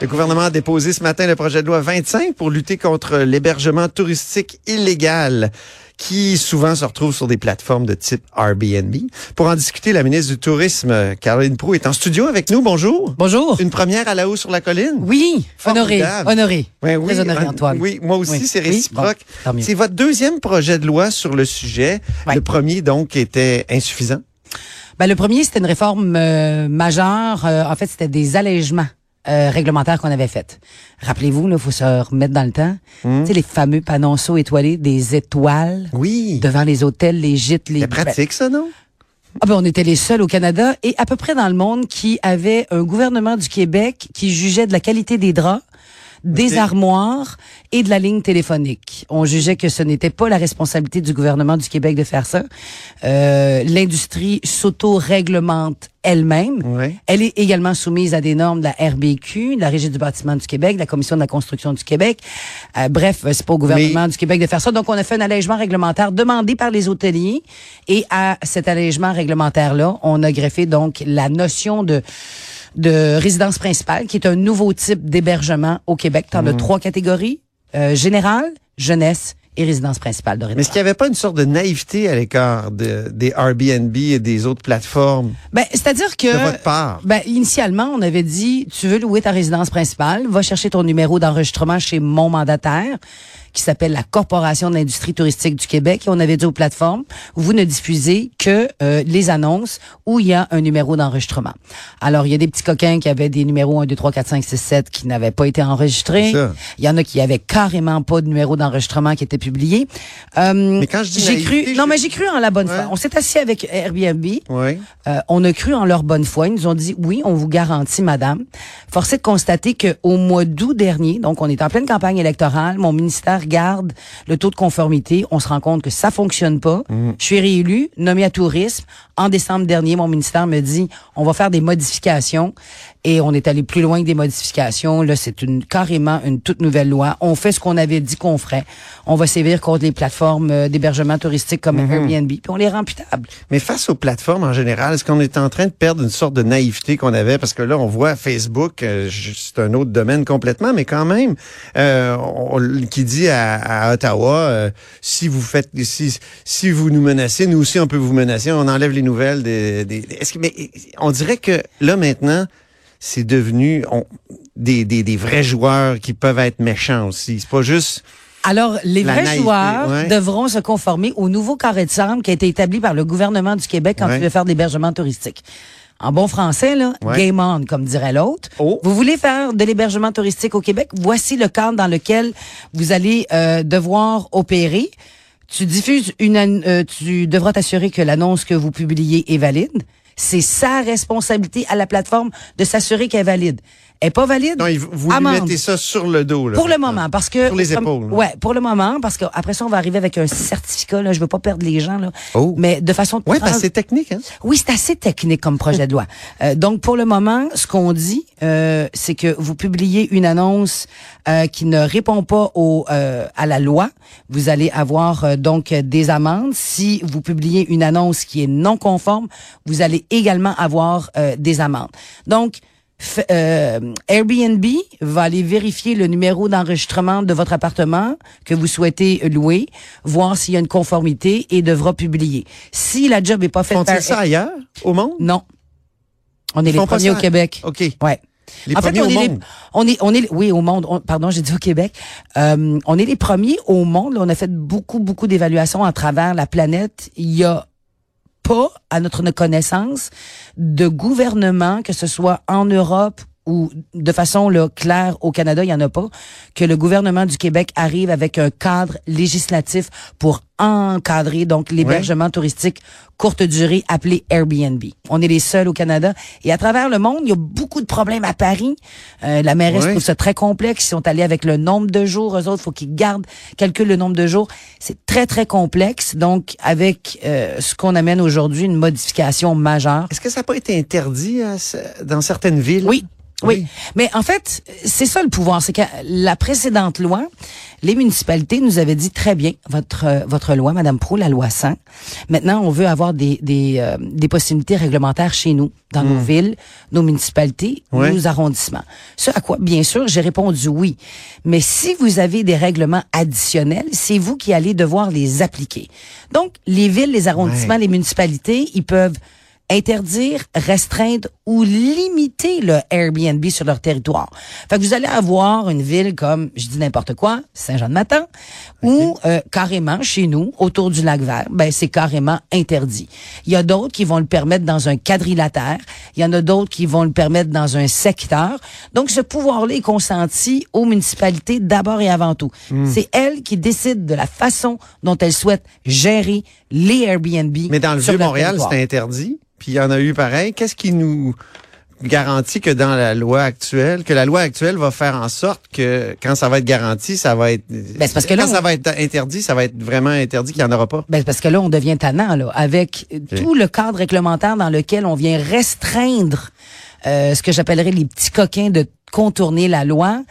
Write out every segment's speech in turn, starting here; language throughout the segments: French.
Le gouvernement a déposé ce matin le projet de loi 25 pour lutter contre l'hébergement touristique illégal qui souvent se retrouve sur des plateformes de type Airbnb. Pour en discuter, la ministre du Tourisme, Caroline Proux, est en studio avec nous. Bonjour. Bonjour. Une première à la haut sur la colline. Oui, honoré, honoré. Ouais, oui, Très honoré, euh, Antoine. Oui, moi aussi, Oui. c'est Oui, réciproque. bon, c'est votre deuxième projet de loi sur le sujet. Ouais. Le premier, donc, était insuffisant. Ben, le premier, c'était une réforme euh, majeure. Euh, en fait, c'était des allègements euh, réglementaires qu'on avait faits. Rappelez-vous, il faut se remettre dans le temps. Hmm. Tu sais, les fameux panonceaux étoilés, des étoiles Oui. devant les hôtels, les gîtes, les... C'est pratique, ça, non? Ah ben, on était les seuls au Canada et à peu près dans le monde qui avait un gouvernement du Québec qui jugeait de la qualité des draps, des armoires et de la ligne téléphonique. On jugeait que ce n'était pas la responsabilité du gouvernement du Québec de faire ça. Euh, L'industrie s'auto-réglemente elle-même. Oui. Elle est également soumise à des normes de la RBQ, de la Régie du bâtiment du Québec, de la Commission de la construction du Québec. Euh, bref, c'est pas au gouvernement du Québec de faire ça. Donc, on a fait un allègement réglementaire demandé par les hôteliers. Et à cet allègement réglementaire-là, on a greffé donc la notion de de résidence principale, qui est un nouveau type d'hébergement au Québec. T'en Mmh. as trois catégories. Euh, générale, jeunesse et résidence principale de Mais est-ce qu'il n'y avait pas une sorte de naïveté à l'écart de- des Airbnb et des autres plateformes Ben, c'est-à-dire que... de votre part? Ben, initialement, on avait dit, tu veux louer ta résidence principale, va chercher ton numéro d'enregistrement chez mon mandataire, qui s'appelle la Corporation de l'industrie touristique du Québec. Et on avait dit aux plateformes, vous ne diffusez que euh, les annonces où il y a un numéro d'enregistrement. Alors, il y a des petits coquins qui avaient des numéros 1, 2, 3, 4, 5, 6, 7 qui n'avaient pas été enregistrés. Il y en a qui avaient carrément pas de numéro d'enregistrement qui était publié. Euh, Mais quand je dis j'ai cru, non, mais j'ai cru en la bonne Ouais. foi. On s'est assis avec Airbnb. Oui. Euh, on a cru en leur bonne foi. Ils nous ont dit oui, on vous garantit, madame. Force est de constater que au mois d'août dernier, donc on est en pleine campagne électorale, mon ministère garde le taux de conformité. On se rend compte que ça fonctionne pas. Je suis réélu, nommé à tourisme. En décembre dernier, mon ministère me dit on va faire des modifications et on est allé plus loin que des modifications. Là, c'est une carrément une toute nouvelle loi. On fait ce qu'on avait dit qu'on ferait. On va sévir contre les plateformes euh, d'hébergement touristique comme Airbnb, puis on les rend putables. Mais face aux plateformes en général, est-ce qu'on est en train de perdre une sorte de naïveté qu'on avait? Parce que là, on voit Facebook, euh, c'est un autre domaine complètement, mais quand même, euh, on- qui dit à, à Ottawa, euh, si vous faites, si, si vous nous menacez, nous aussi on peut vous menacer, on enlève les nouvelles des. des est-ce que, mais on dirait que là maintenant, c'est devenu on- des, des, des vrais joueurs qui peuvent être méchants aussi. C'est pas juste. Alors, les La vrais naïveté, joueurs ouais. devront se conformer au nouveau carré de sable qui a été établi par le gouvernement du Québec quand Ouais. tu veux faire de l'hébergement touristique. En bon français, là, Ouais. game on, comme dirait l'autre. Oh. Vous voulez faire de l'hébergement touristique au Québec? Voici le cadre dans lequel vous allez euh, devoir opérer. Tu diffuses une, euh, tu devras t'assurer que l'annonce que vous publiez est valide. C'est sa responsabilité à la plateforme de s'assurer qu'elle est valide. Est pas valide? Non, il- vous amende. mettez ça sur le dos. Là, Pour le moment, parce que Sur les comme- épaules, là. Ouais, pour le moment, parce qu'après ça, on va arriver avec un certificat. Là, je veux pas perdre les gens là, Oh. mais de façon. Trans- parce que c'est technique, hein? oui, c'est assez technique comme projet de loi. Euh, donc, pour le moment, ce qu'on dit, euh, c'est que vous publiez une annonce euh, qui ne répond pas au, euh, à la loi. Vous allez avoir euh, donc des amendes. Si vous publiez une annonce qui est non conforme, vous allez également avoir euh, des amendes. Donc, euh, Airbnb va aller vérifier le numéro d'enregistrement de votre appartement que vous souhaitez louer, voir s'il y a une conformité et devra publier. Si la job est pas faite par ça ailleurs, au monde? non. On est Ils les premiers au Québec. OK. Ouais. Les en fait, premiers on au est les- on est, on est, oui, au monde. On- pardon, j'ai dit au Québec. Euh, on est les premiers au monde. On a fait beaucoup, beaucoup d'évaluations à travers la planète. Il y a à notre connaissance, de gouvernement, que ce soit en Europe ou de façon là, claire au Canada, il y en a pas, que le gouvernement du Québec arrive avec un cadre législatif pour encadrer donc l'hébergement touristique courte durée appelé Airbnb. On est les seuls au Canada et à travers le monde, il y a beaucoup de problèmes à Paris. Euh, la mairesse Ouais. trouve ça très complexe. Ils sont allés avec le nombre de jours. Eux autres, faut qu'ils gardent, calculent le nombre de jours. C'est très très complexe. Donc, avec euh, ce qu'on amène aujourd'hui, une modification majeure. Est-ce que ça n'a pas été interdit ce- dans certaines villes? Oui. Oui. Mais en fait, c'est ça le pouvoir. C'est que la précédente loi, les municipalités nous avaient dit très bien, votre euh, votre loi, Madame Pro, la loi 100. Maintenant, on veut avoir des des, euh, des possibilités réglementaires chez nous, dans nos hmm. villes, nos municipalités, nos arrondissements. Ce à quoi, bien sûr, j'ai répondu oui. Mais si vous avez des règlements additionnels, c'est vous qui allez devoir les appliquer. Donc, les villes, les arrondissements, les municipalités, ils peuvent interdire, restreindre ou limiter le Airbnb sur leur territoire. Fait que vous allez avoir une ville comme, je dis n'importe quoi, Saint-Jean-de-Matin, ou euh, carrément chez nous, autour du lac Vert, ben c'est carrément interdit. Il y a d'autres qui vont le permettre dans un quadrilatère, il y en a d'autres qui vont le permettre dans un secteur. Donc ce pouvoir-là est consenti aux municipalités d'abord et avant tout. Hmm. C'est elles qui décident de la façon dont elles souhaitent gérer les Airbnb. Mais dans le Vieux-Montréal, c'est interdit? Puis il y en a eu pareil. Qu'est-ce qui nous garantit que dans la loi actuelle, que la loi actuelle va faire en sorte que quand ça va être garanti, ça va être ben, parce que là, quand ça va être interdit, ça va être vraiment interdit qu'il n'y en aura pas? Ben, parce que là, on devient tannant là, avec tout le cadre réglementaire dans lequel on vient restreindre euh, ce que j'appellerais les petits coquins de contourner la loi.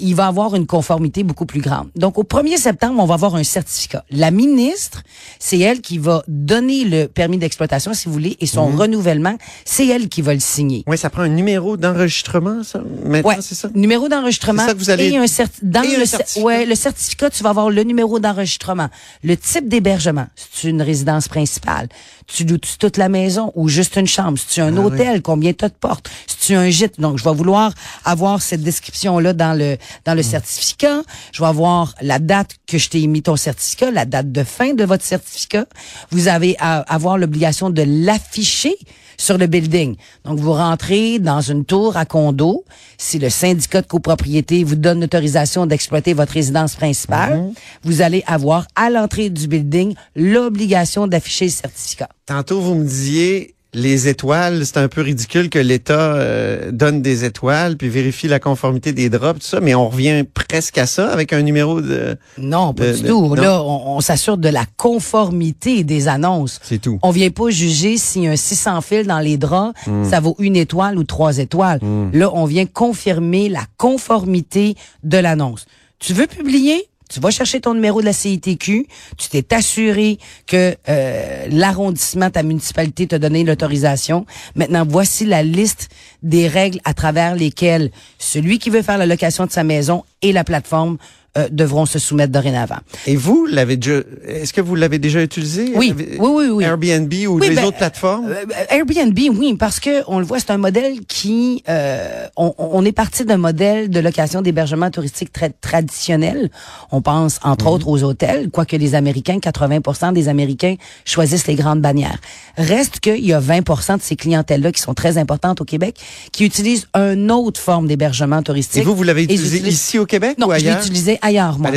Il va avoir une conformité beaucoup plus grande. Donc, au 1er septembre, on va avoir un certificat. La ministre, c'est elle qui va donner le permis d'exploitation, si vous voulez, et son mhm. renouvellement, c'est elle qui va le signer. Oui, ça prend un numéro d'enregistrement, ça? Maintenant, c'est ça? Numéro d'enregistrement. C'est ça que vous allez... Et un dans le, certificat. Ouais, le certificat, tu vas avoir le numéro d'enregistrement, le type d'hébergement. C'est une résidence principale. Tu doutes toute la maison ou juste une chambre? Si tu un ah hôtel, combien tu de portes? Si tu un gîte? Donc, je vais vouloir avoir cette description-là dans le dans le certificat. Je vais avoir la date que je t'ai émis ton certificat, la date de fin de votre certificat. Vous avez à avoir l'obligation de l'afficher sur le building. Donc, vous rentrez dans une tour à condo. Si le syndicat de copropriété vous donne l'autorisation d'exploiter votre résidence principale, mhm. vous allez avoir à l'entrée du building l'obligation d'afficher le certificat. Tantôt, vous me disiez, les étoiles, c'est un peu ridicule que l'État euh, donne des étoiles puis vérifie la conformité des drops, tout ça, mais on revient presque à ça avec un numéro de... Non, pas du tout. Là, on, s'assure de la conformité des annonces. C'est tout. On vient pas juger si un 600 fils dans les draps, hmm. ça vaut une étoile ou trois étoiles. Hmm. Là, on vient confirmer la conformité de l'annonce. Tu veux publier? Tu vas chercher ton numéro de la CITQ, tu t'es assuré que euh, l'arrondissement, ta municipalité t'a donné l'autorisation. Maintenant, voici la liste des règles à travers lesquelles celui qui veut faire la location de sa maison et la plateforme euh, devront se soumettre dorénavant. Et vous l'avez déjà est-ce que vous l'avez déjà utilisé? Oui, oui, oui, Airbnb ou les ben, autres plateformes? euh, Airbnb, oui, parce que on le voit, c'est un modèle qui euh, on, on, est parti d'un modèle de location d'hébergement touristique très traditionnel. On pense entre mhm. autres aux hôtels, quoique les Américains, 80% des Américains choisissent les grandes bannières. Reste qu'il y a 20% de ces clientèles-là qui sont très importantes au Québec, qui utilisent une autre forme d'hébergement touristique. Et vous, vous l'avez utilisé ici au Québec non, ou ailleurs? je ailleurs, moi.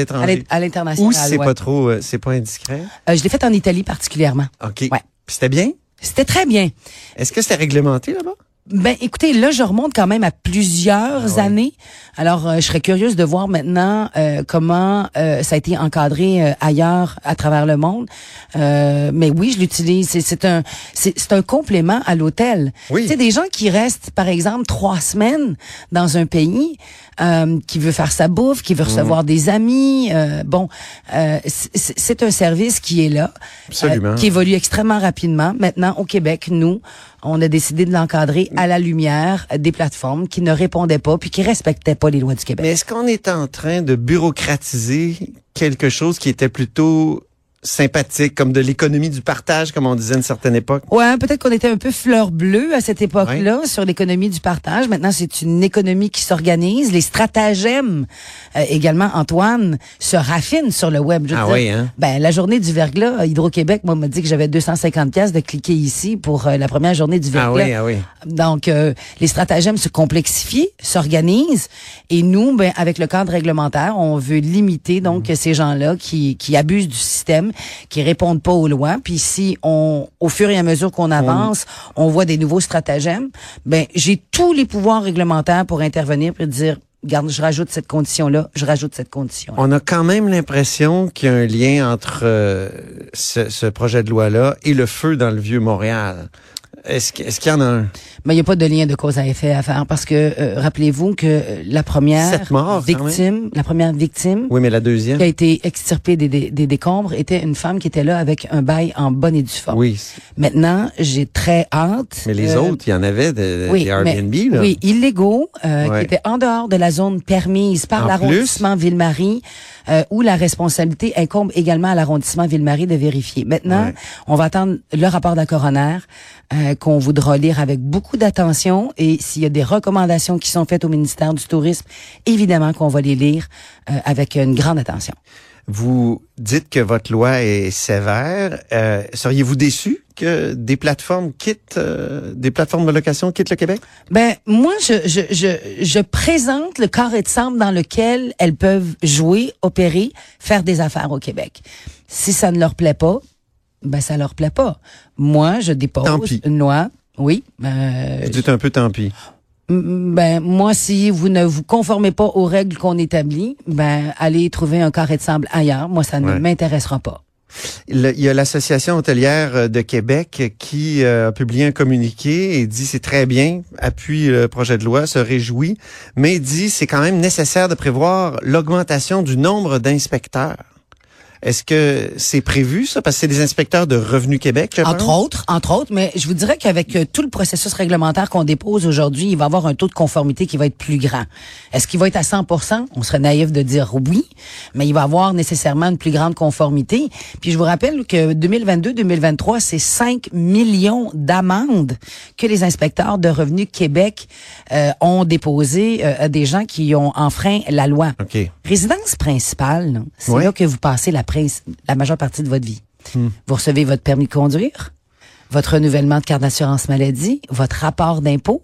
À l'international. Ou c'est pas trop, euh, c'est pas indiscret? Euh, je l'ai fait en Italie particulièrement. OK. Ouais. C'était bien? C'était très bien. Est-ce que c'était réglementé là-bas? Ben, écoutez, là, je remonte quand même à plusieurs ah années. Alors, euh, je serais curieuse de voir maintenant euh, comment euh, ça a été encadré ailleurs à travers le monde. mais oui, je l'utilise. C'est un, c'est un complément à l'hôtel. Oui. C'est des gens qui restent, par exemple, trois semaines dans un pays, qui veut faire sa bouffe, qui veut mhm. recevoir des amis. bon, c'est un service qui est là, qui évolue extrêmement rapidement. Maintenant, au Québec, nous, on a décidé de l'encadrer à la lumière des plateformes qui ne répondaient pas puis qui respectaient pas les lois du Québec. Mais est-ce qu'on est en train de bureaucratiser quelque chose qui était plutôt sympathique, comme de l'économie du partage, comme on disait à une certaine époque. Ouais, peut-être qu'on était un peu fleur bleue à cette époque-là sur l'économie du partage. Maintenant, c'est une économie qui s'organise. Les stratagèmes, euh, également, Antoine, se raffinent sur le web. Je ah oui, hein? Ben, la journée du verglas, Hydro-Québec, moi, m'a dit que j'avais 250 pièces de cliquer ici pour euh, la première journée du verglas. Ah oui, ah oui. Donc, euh, les stratagèmes se complexifient, s'organisent, et nous, ben, avec le cadre réglementaire, on veut limiter donc mmh. ces gens-là qui, qui abusent du système qui répondent pas aux lois. Puis si on, au fur et à mesure qu'on avance, on, voit des nouveaux stratagèmes, ben j'ai tous les pouvoirs réglementaires pour intervenir pour dire Regarde, je rajoute cette condition-là, je rajoute cette condition. -là. On a quand même l'impression qu'il y a un lien entre euh, ce, ce, projet de loi-là et le feu dans le vieux Montréal. Est-ce qu'il est qu'il y en a un? Mais il n'y a pas de lien de cause à effet à faire parce que euh, rappelez-vous que euh, la première morts, quand victime, la première victime Oui, mais la deuxième? qui a été extirpée des, des, des décombres était une femme qui était là avec un bail en bonne et due forme. Oui. Maintenant, j'ai très hâte. Mais les euh, autres, il y en avait de, oui, des mais- Airbnb, là. Oui, illégaux, euh, Ouais. qui étaient en dehors de la zone permise par En l'arrondissement Ville-Marie, euh, où la responsabilité incombe également à l'arrondissement Ville-Marie de vérifier. Maintenant, Ouais. on va attendre le rapport de la coroner euh, qu'on voudra lire avec beaucoup d'attention et s'il y a des recommandations qui sont faites au ministère du Tourisme, évidemment qu'on va les lire euh, avec une grande attention. Vous dites que votre loi est sévère. Euh, Seriez-vous déçu que des plateformes quittent, euh, des plateformes de location quittent le Québec? Ben moi, je, je, je, je présente le carré de sable dans lequel elles peuvent jouer, opérer, faire des affaires au Québec. Si ça ne leur plaît pas, ben ça leur plaît pas. Moi, je dépose Tant pis. une loi. Oui. euh, Vous dites un peu tant pis. ben moi, si vous ne vous conformez pas aux règles qu'on établit, ben allez trouver un carré de sable ailleurs. Moi, ça ne Ouais. m'intéressera pas. Le- il y a l'Association hôtelière euh, de Québec qui euh, a publié un communiqué et dit c'est très bien, appuie le projet de loi, se réjouit, mais dit c'est quand même nécessaire de prévoir l'augmentation du nombre d'inspecteurs. Est-ce que c'est prévu ça? Parce que c'est des inspecteurs de Revenu Québec, Entre autres, entre autres, mais je vous dirais qu'avec euh, tout le processus réglementaire qu'on dépose aujourd'hui, il va y avoir un taux de conformité qui va être plus grand. Est-ce qu'il va être à 100% On serait naïf de dire oui, mais il va y avoir nécessairement une plus grande conformité. Puis je vous rappelle que 2022-2023, c'est 5 millions d'amendes que les inspecteurs de Revenu Québec euh, ont déposé euh, à des gens qui ont enfreint la loi. OK. Résidence principale, c'est là que vous passez la, la majeure partie de votre vie. Vous recevez votre permis de conduire, votre renouvellement de carte d'assurance maladie, votre rapport d'impôt.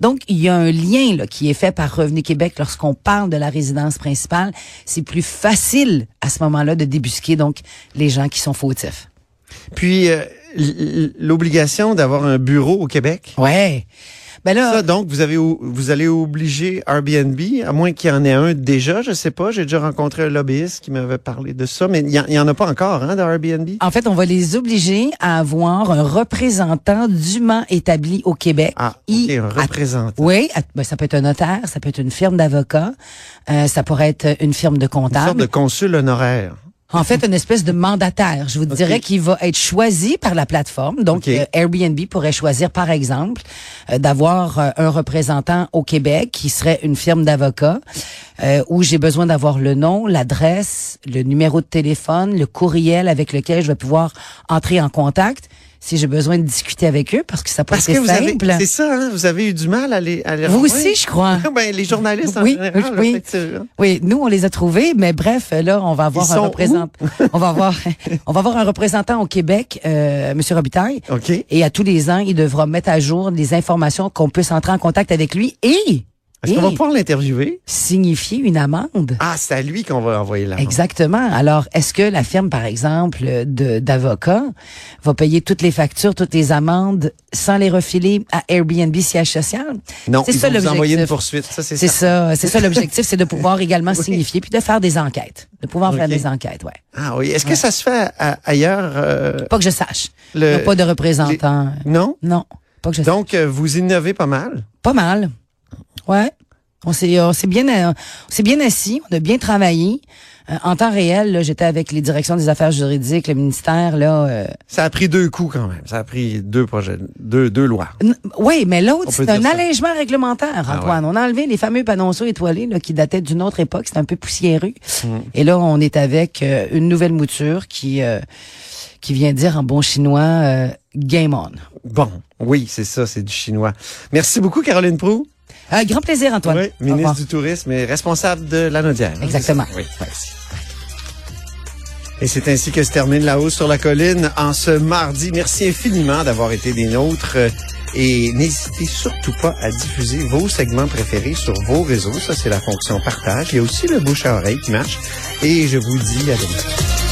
Donc, il y a un lien là, qui est fait par Revenu Québec lorsqu'on parle de la résidence principale. C'est plus facile à ce moment-là de débusquer donc les gens qui sont fautifs. Puis euh, l'obligation d'avoir un bureau au Québec? Ouais. Ben là, Ça, donc, vous avez vous allez obliger Airbnb, à moins qu'il y en ait un déjà, je sais pas. J'ai déjà rencontré un lobbyiste qui m'avait parlé de ça, mais il y, en- a pas encore, hein, d'Airbnb. en fait, on va les obliger à avoir un représentant dûment établi au Québec. Ah, I- ok, un à- représentant. Oui, à- ben, ça peut être un notaire, ça peut être une firme d'avocats, euh, ça pourrait être une firme de Une sorte comptable. de consul honoraire. En fait, une espèce de mandataire. Je vous dirais qu'il va être choisi par la plateforme. Donc, euh, Airbnb pourrait choisir, par exemple, euh, d'avoir euh, un représentant au Québec qui serait une firme d'avocats où j'ai besoin d'avoir le nom, l'adresse, le numéro de téléphone, le courriel avec lequel je vais pouvoir entrer en contact si j'ai besoin de discuter avec eux parce que ça avez, simple. c'est ça, hein, vous avez eu du mal à les, à les Vous aussi, je crois. ben, les journalistes en Oui, général. oui. Oui, nous on les a trouvés, mais bref, là on va avoir Ils un représentant. on va avoir, on va avoir un représentant au Québec, euh, Monsieur Robitaille. OK. Et à tous les ans, il devra mettre à jour des informations qu'on puisse entrer en contact avec lui et, Est-ce qu'on va pouvoir l'interviewer? signifier une amende. Ah, c'est à lui qu'on va envoyer la Exactement. Alors, est-ce que la firme, par exemple, d'avocats va payer toutes les factures, toutes les amendes sans les refiler à Airbnb siège social? Non, c'est ça vous envoyer une l'objectif. poursuite. Ça, c'est ça. c'est ça l'objectif, c'est de pouvoir également signifier puis de faire des enquêtes, de pouvoir faire des enquêtes, ouais. Ah oui. Est-ce que ça se fait à- ailleurs? euh, Pas que je sache. le- Il n'y a pas de représentant. Non? Non, pas que je sache. Donc, euh, vous innovez pas mal? Pas mal. Ouais. On s'est, on s'est bien, euh, on s'est bien assis, on a bien travaillé. Euh, en temps réel, là, j'étais avec les directions des affaires juridiques, le ministère, là. euh, Ça a pris deux coups quand même. Ça a pris deux projets, deux, deux lois. n- oui, mais l'autre, c'est un ça. allègement réglementaire, Ah Antoine. On a enlevé les fameux panonceaux étoilés là, qui dataient d'une autre époque, c'était un peu poussiéreux. Et là, on est avec euh, une nouvelle mouture qui euh, qui vient dire en bon chinois euh, game on. Bon, oui, c'est ça, c'est du chinois. Merci beaucoup, Caroline Prou. Euh, grand plaisir, Antoine. Oui, ministre du Tourisme et responsable de la Naudière. Exactement. Oui, merci. Et c'est ainsi que se termine La Hausse sur la Colline en ce mardi. Merci infiniment d'avoir été des nôtres. Et n'hésitez surtout pas à diffuser vos segments préférés sur vos réseaux. Ça, c'est la fonction partage. Il y a aussi le bouche à oreille qui marche. Et je vous dis à demain.